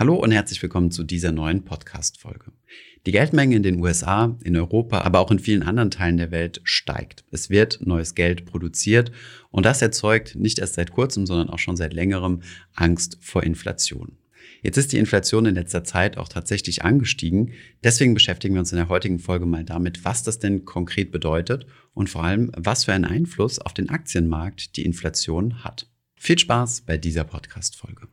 Hallo und herzlich willkommen zu dieser neuen Podcast-Folge. Die Geldmenge in den USA, in Europa, aber auch in vielen anderen Teilen der Welt steigt. Es wird neues Geld produziert und das erzeugt nicht erst seit kurzem, sondern auch schon seit längerem Angst vor Inflation. Jetzt ist die Inflation in letzter Zeit auch tatsächlich angestiegen. Deswegen beschäftigen wir uns in der heutigen Folge mal damit, was das denn konkret bedeutet und vor allem, was für einen Einfluss auf den Aktienmarkt die Inflation hat. Viel Spaß bei dieser Podcast-Folge.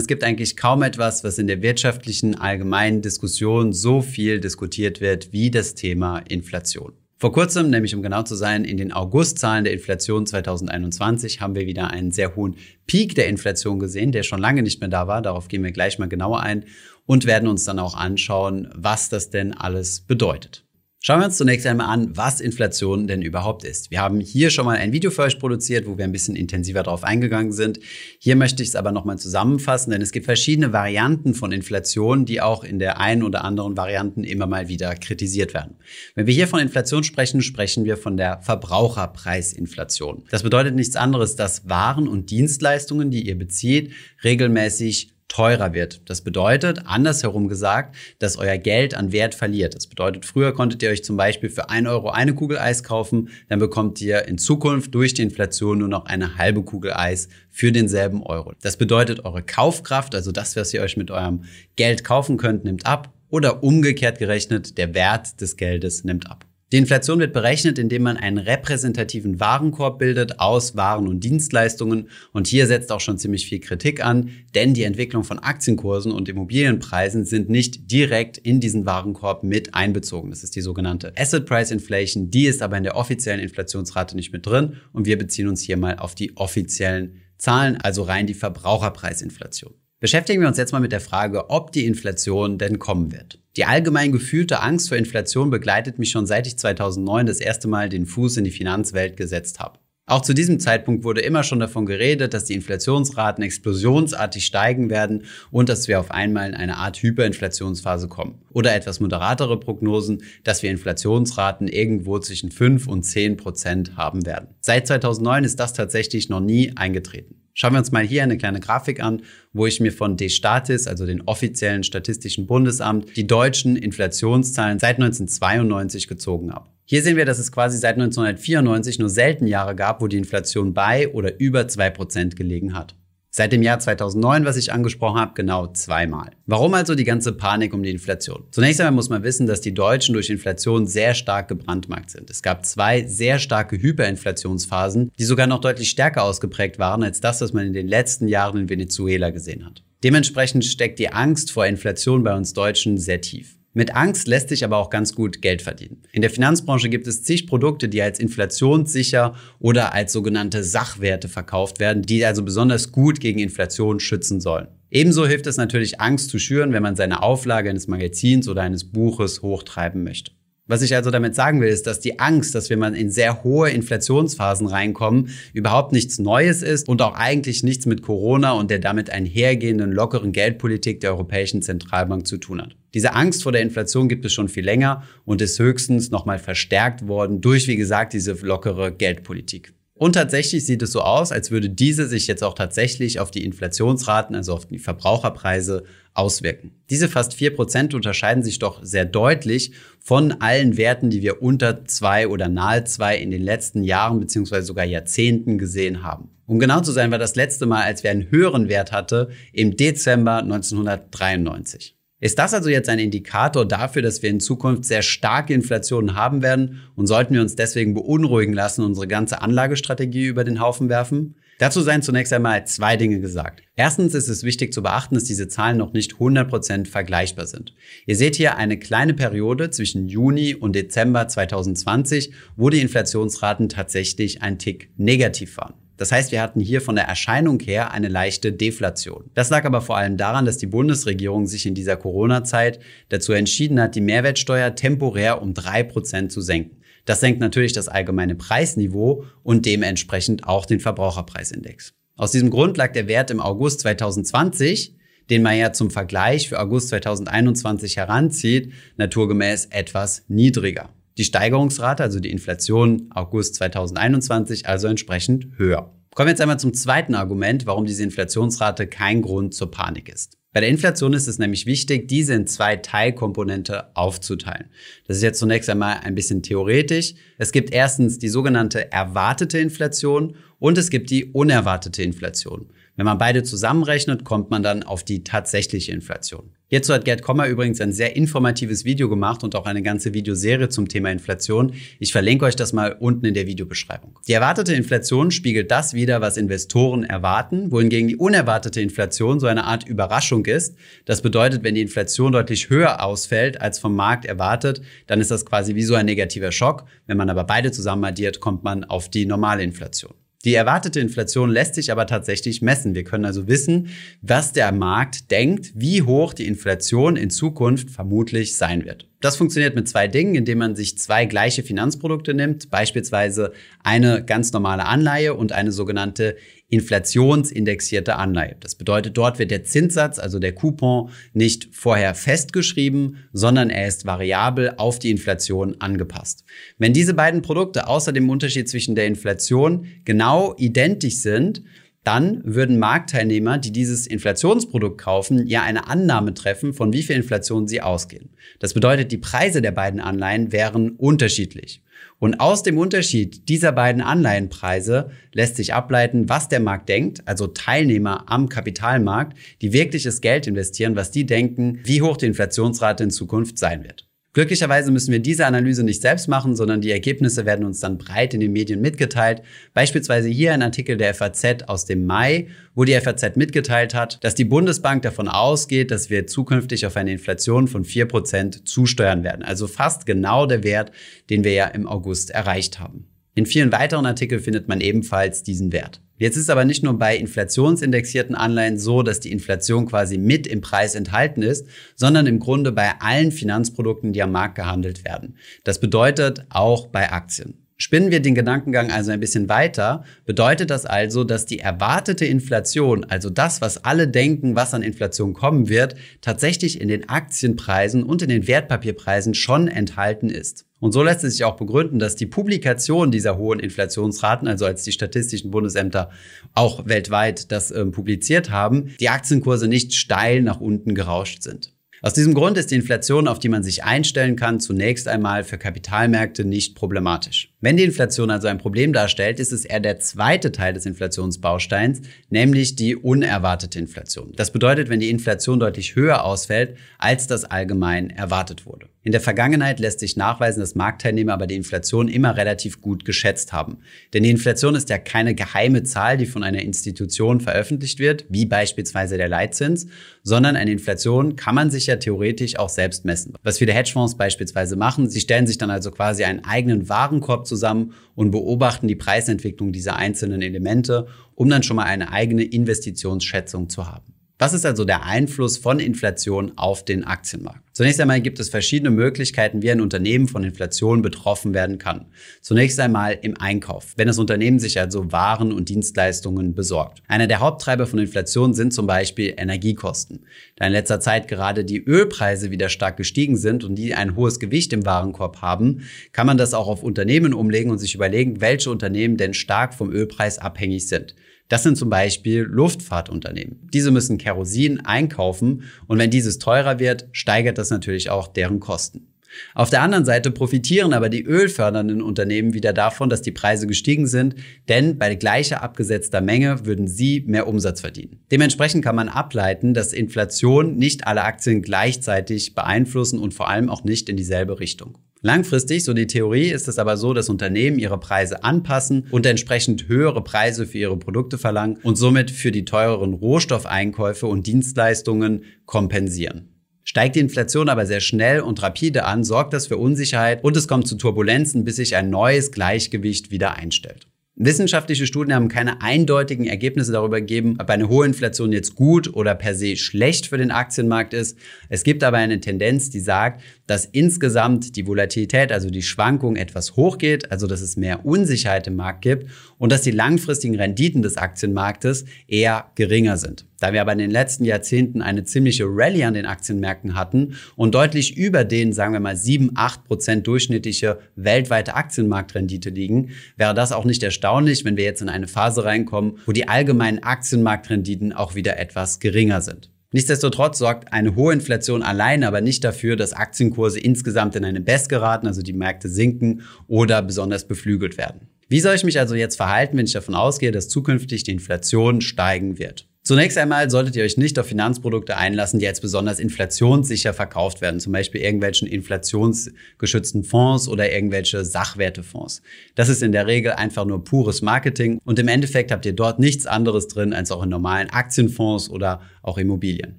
Es gibt eigentlich kaum etwas, was in der wirtschaftlichen allgemeinen Diskussion so viel diskutiert wird wie das Thema Inflation. Vor kurzem, nämlich um genau zu sein, in den Augustzahlen der Inflation 2021 haben wir wieder einen sehr hohen Peak der Inflation gesehen, der schon lange nicht mehr da war. Darauf gehen wir gleich mal genauer ein und werden uns dann auch anschauen, was das denn alles bedeutet. Schauen wir uns zunächst einmal an, was Inflation denn überhaupt ist. Wir haben hier schon mal ein Video für euch produziert, wo wir ein bisschen intensiver darauf eingegangen sind. Hier möchte ich es aber nochmal zusammenfassen, denn es gibt verschiedene Varianten von Inflation, die auch in der einen oder anderen Varianten immer mal wieder kritisiert werden. Wenn wir hier von Inflation sprechen, sprechen wir von der Verbraucherpreisinflation. Das bedeutet nichts anderes, dass Waren und Dienstleistungen, die ihr bezieht, regelmäßig teurer wird. Das bedeutet, andersherum gesagt, dass euer Geld an Wert verliert. Das bedeutet, früher konntet ihr euch zum Beispiel für ein Euro eine Kugel Eis kaufen, dann bekommt ihr in Zukunft durch die Inflation nur noch eine halbe Kugel Eis für denselben Euro. Das bedeutet, eure Kaufkraft, also das, was ihr euch mit eurem Geld kaufen könnt, nimmt ab oder umgekehrt gerechnet, der Wert des Geldes nimmt ab. Die Inflation wird berechnet, indem man einen repräsentativen Warenkorb bildet aus Waren und Dienstleistungen. Und hier setzt auch schon ziemlich viel Kritik an, denn die Entwicklung von Aktienkursen und Immobilienpreisen sind nicht direkt in diesen Warenkorb mit einbezogen. Das ist die sogenannte Asset Price Inflation. Die ist aber in der offiziellen Inflationsrate nicht mit drin. Und wir beziehen uns hier mal auf die offiziellen Zahlen, also rein die Verbraucherpreisinflation. Beschäftigen wir uns jetzt mal mit der Frage, ob die Inflation denn kommen wird. Die allgemein gefühlte Angst vor Inflation begleitet mich schon seit ich 2009 das erste Mal den Fuß in die Finanzwelt gesetzt habe. Auch zu diesem Zeitpunkt wurde immer schon davon geredet, dass die Inflationsraten explosionsartig steigen werden und dass wir auf einmal in eine Art Hyperinflationsphase kommen. Oder etwas moderatere Prognosen, dass wir Inflationsraten irgendwo zwischen 5 und 10 Prozent haben werden. Seit 2009 ist das tatsächlich noch nie eingetreten. Schauen wir uns mal hier eine kleine Grafik an, wo ich mir von Destatis, also den offiziellen Statistischen Bundesamt, die deutschen Inflationszahlen seit 1992 gezogen habe. Hier sehen wir, dass es quasi seit 1994 nur selten Jahre gab, wo die Inflation bei oder über 2% gelegen hat. Seit dem Jahr 2009, was ich angesprochen habe, genau zweimal. Warum also die ganze Panik um die Inflation? Zunächst einmal muss man wissen, dass die Deutschen durch Inflation sehr stark gebrandmarkt sind. Es gab zwei sehr starke Hyperinflationsphasen, die sogar noch deutlich stärker ausgeprägt waren als das, was man in den letzten Jahren in Venezuela gesehen hat. Dementsprechend steckt die Angst vor Inflation bei uns Deutschen sehr tief. Mit Angst lässt sich aber auch ganz gut Geld verdienen. In der Finanzbranche gibt es zig Produkte, die als inflationssicher oder als sogenannte Sachwerte verkauft werden, die also besonders gut gegen Inflation schützen sollen. Ebenso hilft es natürlich, Angst zu schüren, wenn man seine Auflage eines Magazins oder eines Buches hochtreiben möchte. Was ich also damit sagen will, ist, dass die Angst, dass wir mal in sehr hohe Inflationsphasen reinkommen, überhaupt nichts Neues ist und auch eigentlich nichts mit Corona und der damit einhergehenden lockeren Geldpolitik der Europäischen Zentralbank zu tun hat. Diese Angst vor der Inflation gibt es schon viel länger und ist höchstens nochmal verstärkt worden durch, wie gesagt, diese lockere Geldpolitik. Und tatsächlich sieht es so aus, als würde diese sich jetzt auch tatsächlich auf die Inflationsraten, also auf die Verbraucherpreise auswirken. Diese fast 4% unterscheiden sich doch sehr deutlich von allen Werten, die wir unter 2 oder nahe 2 in den letzten Jahren bzw. sogar Jahrzehnten gesehen haben. Um genau zu sein, war das letzte Mal, als wir einen höheren Wert hatte, im Dezember 1993. Ist das also jetzt ein Indikator dafür, dass wir in Zukunft sehr starke Inflationen haben werden und sollten wir uns deswegen beunruhigen lassen, unsere ganze Anlagestrategie über den Haufen werfen? Dazu seien zunächst einmal zwei Dinge gesagt. Erstens ist es wichtig zu beachten, dass diese Zahlen noch nicht 100% vergleichbar sind. Ihr seht hier eine kleine Periode zwischen Juni und Dezember 2020, wo die Inflationsraten tatsächlich ein Tick negativ waren. Das heißt, wir hatten hier von der Erscheinung her eine leichte Deflation. Das lag aber vor allem daran, dass die Bundesregierung sich in dieser Corona-Zeit dazu entschieden hat, die Mehrwertsteuer temporär um drei Prozent zu senken. Das senkt natürlich das allgemeine Preisniveau und dementsprechend auch den Verbraucherpreisindex. Aus diesem Grund lag der Wert im August 2020 den man ja zum Vergleich für August 2021 heranzieht, naturgemäß etwas niedriger. Die Steigerungsrate, also die Inflation August 2021, also entsprechend höher. Kommen wir jetzt einmal zum zweiten Argument, warum diese Inflationsrate kein Grund zur Panik ist. Bei der Inflation ist es nämlich wichtig, diese in zwei Teilkomponente aufzuteilen. Das ist jetzt zunächst einmal ein bisschen theoretisch. Es gibt erstens die sogenannte erwartete Inflation und es gibt die unerwartete Inflation. Wenn man beide zusammenrechnet, kommt man dann auf die tatsächliche Inflation. Hierzu hat Gerd Kommer übrigens ein sehr informatives Video gemacht und auch eine ganze Videoserie zum Thema Inflation. Ich verlinke euch das mal unten in der Videobeschreibung. Die erwartete Inflation spiegelt das wider, was Investoren erwarten, wohingegen die unerwartete Inflation so eine Art Überraschung ist. Das bedeutet, wenn die Inflation deutlich höher ausfällt als vom Markt erwartet, dann ist das quasi wie so ein negativer Schock. Wenn man aber beide zusammen addiert, kommt man auf die normale Inflation. Die erwartete Inflation lässt sich aber tatsächlich messen. Wir können also wissen, was der Markt denkt, wie hoch die Inflation in Zukunft vermutlich sein wird. Das funktioniert mit zwei Dingen, indem man sich zwei gleiche Finanzprodukte nimmt, beispielsweise eine ganz normale Anleihe und eine sogenannte inflationsindexierte Anleihe. Das bedeutet, dort wird der Zinssatz, also der Coupon, nicht vorher festgeschrieben, sondern er ist variabel auf die Inflation angepasst. Wenn diese beiden Produkte außer dem Unterschied zwischen der Inflation genau identisch sind, dann würden Marktteilnehmer, die dieses Inflationsprodukt kaufen, ja eine Annahme treffen, von wie viel Inflation sie ausgehen. Das bedeutet, die Preise der beiden Anleihen wären unterschiedlich. Und aus dem Unterschied dieser beiden Anleihenpreise lässt sich ableiten, was der Markt denkt, also Teilnehmer am Kapitalmarkt, die wirkliches Geld investieren, was die denken, wie hoch die Inflationsrate in Zukunft sein wird. Glücklicherweise müssen wir diese Analyse nicht selbst machen, sondern die Ergebnisse werden uns dann breit in den Medien mitgeteilt. Beispielsweise hier ein Artikel der FAZ aus dem Mai, wo die FAZ mitgeteilt hat, dass die Bundesbank davon ausgeht, dass wir zukünftig auf eine Inflation von 4% zusteuern werden. Also fast genau der Wert, den wir ja im August erreicht haben. In vielen weiteren Artikeln findet man ebenfalls diesen Wert. Jetzt ist aber nicht nur bei inflationsindexierten Anleihen so, dass die Inflation quasi mit im Preis enthalten ist, sondern im Grunde bei allen Finanzprodukten, die am Markt gehandelt werden. Das bedeutet auch bei Aktien. Spinnen wir den Gedankengang also ein bisschen weiter, bedeutet das also, dass die erwartete Inflation, also das, was alle denken, was an Inflation kommen wird, tatsächlich in den Aktienpreisen und in den Wertpapierpreisen schon enthalten ist. Und so lässt es sich auch begründen, dass die Publikation dieser hohen Inflationsraten, also als die statistischen Bundesämter auch weltweit das äh, publiziert haben, die Aktienkurse nicht steil nach unten gerauscht sind. Aus diesem Grund ist die Inflation, auf die man sich einstellen kann, zunächst einmal für Kapitalmärkte nicht problematisch. Wenn die Inflation also ein Problem darstellt, ist es eher der zweite Teil des Inflationsbausteins, nämlich die unerwartete Inflation. Das bedeutet, wenn die Inflation deutlich höher ausfällt, als das allgemein erwartet wurde. In der Vergangenheit lässt sich nachweisen, dass Marktteilnehmer aber die Inflation immer relativ gut geschätzt haben. Denn die Inflation ist ja keine geheime Zahl, die von einer Institution veröffentlicht wird, wie beispielsweise der Leitzins, sondern eine Inflation kann man sich ja theoretisch auch selbst messen. Was viele Hedgefonds beispielsweise machen, sie stellen sich dann also quasi einen eigenen Warenkorb zusammen und beobachten die Preisentwicklung dieser einzelnen Elemente, um dann schon mal eine eigene Investitionsschätzung zu haben. Was ist also der Einfluss von Inflation auf den Aktienmarkt? Zunächst einmal gibt es verschiedene Möglichkeiten, wie ein Unternehmen von Inflation betroffen werden kann. Zunächst einmal im Einkauf, wenn das Unternehmen sich also Waren und Dienstleistungen besorgt. Einer der Haupttreiber von Inflation sind zum Beispiel Energiekosten. Da in letzter Zeit gerade die Ölpreise wieder stark gestiegen sind und die ein hohes Gewicht im Warenkorb haben, kann man das auch auf Unternehmen umlegen und sich überlegen, welche Unternehmen denn stark vom Ölpreis abhängig sind. Das sind zum Beispiel Luftfahrtunternehmen. Diese müssen Kerosin einkaufen und wenn dieses teurer wird, steigert das natürlich auch deren Kosten. Auf der anderen Seite profitieren aber die ölfördernden Unternehmen wieder davon, dass die Preise gestiegen sind, denn bei gleicher abgesetzter Menge würden sie mehr Umsatz verdienen. Dementsprechend kann man ableiten, dass Inflation nicht alle Aktien gleichzeitig beeinflussen und vor allem auch nicht in dieselbe Richtung. Langfristig, so die Theorie, ist es aber so, dass Unternehmen ihre Preise anpassen und entsprechend höhere Preise für ihre Produkte verlangen und somit für die teureren Rohstoffeinkäufe und Dienstleistungen kompensieren. Steigt die Inflation aber sehr schnell und rapide an, sorgt das für Unsicherheit und es kommt zu Turbulenzen, bis sich ein neues Gleichgewicht wieder einstellt. Wissenschaftliche Studien haben keine eindeutigen Ergebnisse darüber gegeben, ob eine hohe Inflation jetzt gut oder per se schlecht für den Aktienmarkt ist. Es gibt aber eine Tendenz, die sagt, dass insgesamt die Volatilität, also die Schwankung etwas hochgeht, also dass es mehr Unsicherheit im Markt gibt und dass die langfristigen Renditen des Aktienmarktes eher geringer sind. Da wir aber in den letzten Jahrzehnten eine ziemliche Rallye an den Aktienmärkten hatten und deutlich über den, sagen wir mal, 7, 8 Prozent durchschnittliche weltweite Aktienmarktrendite liegen, wäre das auch nicht erstaunlich, wenn wir jetzt in eine Phase reinkommen, wo die allgemeinen Aktienmarktrenditen auch wieder etwas geringer sind. Nichtsdestotrotz sorgt eine hohe Inflation allein aber nicht dafür, dass Aktienkurse insgesamt in eine Best geraten, also die Märkte sinken oder besonders beflügelt werden. Wie soll ich mich also jetzt verhalten, wenn ich davon ausgehe, dass zukünftig die Inflation steigen wird? Zunächst einmal solltet ihr euch nicht auf Finanzprodukte einlassen, die jetzt besonders inflationssicher verkauft werden, zum Beispiel irgendwelchen inflationsgeschützten Fonds oder irgendwelche Sachwertefonds. Das ist in der Regel einfach nur pures Marketing und im Endeffekt habt ihr dort nichts anderes drin als auch in normalen Aktienfonds oder auch Immobilien.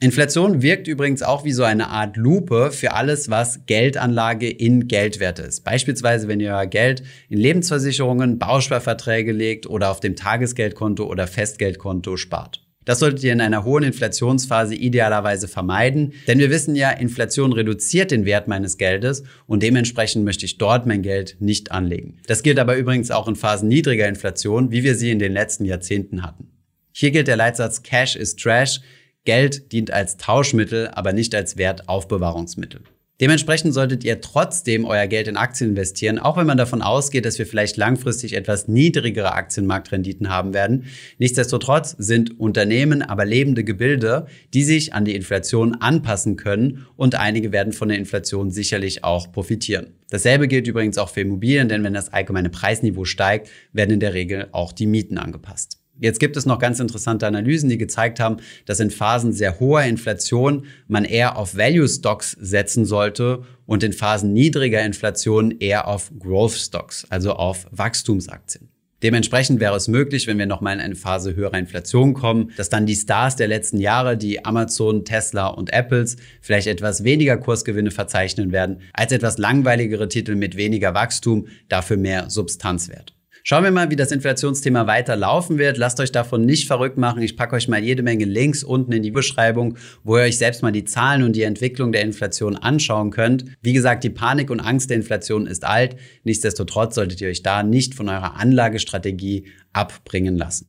Inflation wirkt übrigens auch wie so eine Art Lupe für alles, was Geldanlage in Geldwerte ist. Beispielsweise, wenn ihr euer Geld in Lebensversicherungen, Bausparverträge legt oder auf dem Tagesgeldkonto oder Festgeldkonto spart. Das solltet ihr in einer hohen Inflationsphase idealerweise vermeiden, denn wir wissen ja, Inflation reduziert den Wert meines Geldes und dementsprechend möchte ich dort mein Geld nicht anlegen. Das gilt aber übrigens auch in Phasen niedriger Inflation, wie wir sie in den letzten Jahrzehnten hatten. Hier gilt der Leitsatz Cash is Trash. Geld dient als Tauschmittel, aber nicht als Wertaufbewahrungsmittel. Dementsprechend solltet ihr trotzdem euer Geld in Aktien investieren, auch wenn man davon ausgeht, dass wir vielleicht langfristig etwas niedrigere Aktienmarktrenditen haben werden. Nichtsdestotrotz sind Unternehmen aber lebende Gebilde, die sich an die Inflation anpassen können und einige werden von der Inflation sicherlich auch profitieren. Dasselbe gilt übrigens auch für Immobilien, denn wenn das allgemeine Preisniveau steigt, werden in der Regel auch die Mieten angepasst. Jetzt gibt es noch ganz interessante Analysen, die gezeigt haben, dass in Phasen sehr hoher Inflation man eher auf Value Stocks setzen sollte und in Phasen niedriger Inflation eher auf Growth Stocks, also auf Wachstumsaktien. Dementsprechend wäre es möglich, wenn wir nochmal in eine Phase höherer Inflation kommen, dass dann die Stars der letzten Jahre, die Amazon, Tesla und Apples, vielleicht etwas weniger Kursgewinne verzeichnen werden, als etwas langweiligere Titel mit weniger Wachstum, dafür mehr Substanzwert. Schauen wir mal, wie das Inflationsthema weiter laufen wird. Lasst euch davon nicht verrückt machen. Ich packe euch mal jede Menge Links unten in die Beschreibung, wo ihr euch selbst mal die Zahlen und die Entwicklung der Inflation anschauen könnt. Wie gesagt, die Panik und Angst der Inflation ist alt. Nichtsdestotrotz solltet ihr euch da nicht von eurer Anlagestrategie abbringen lassen.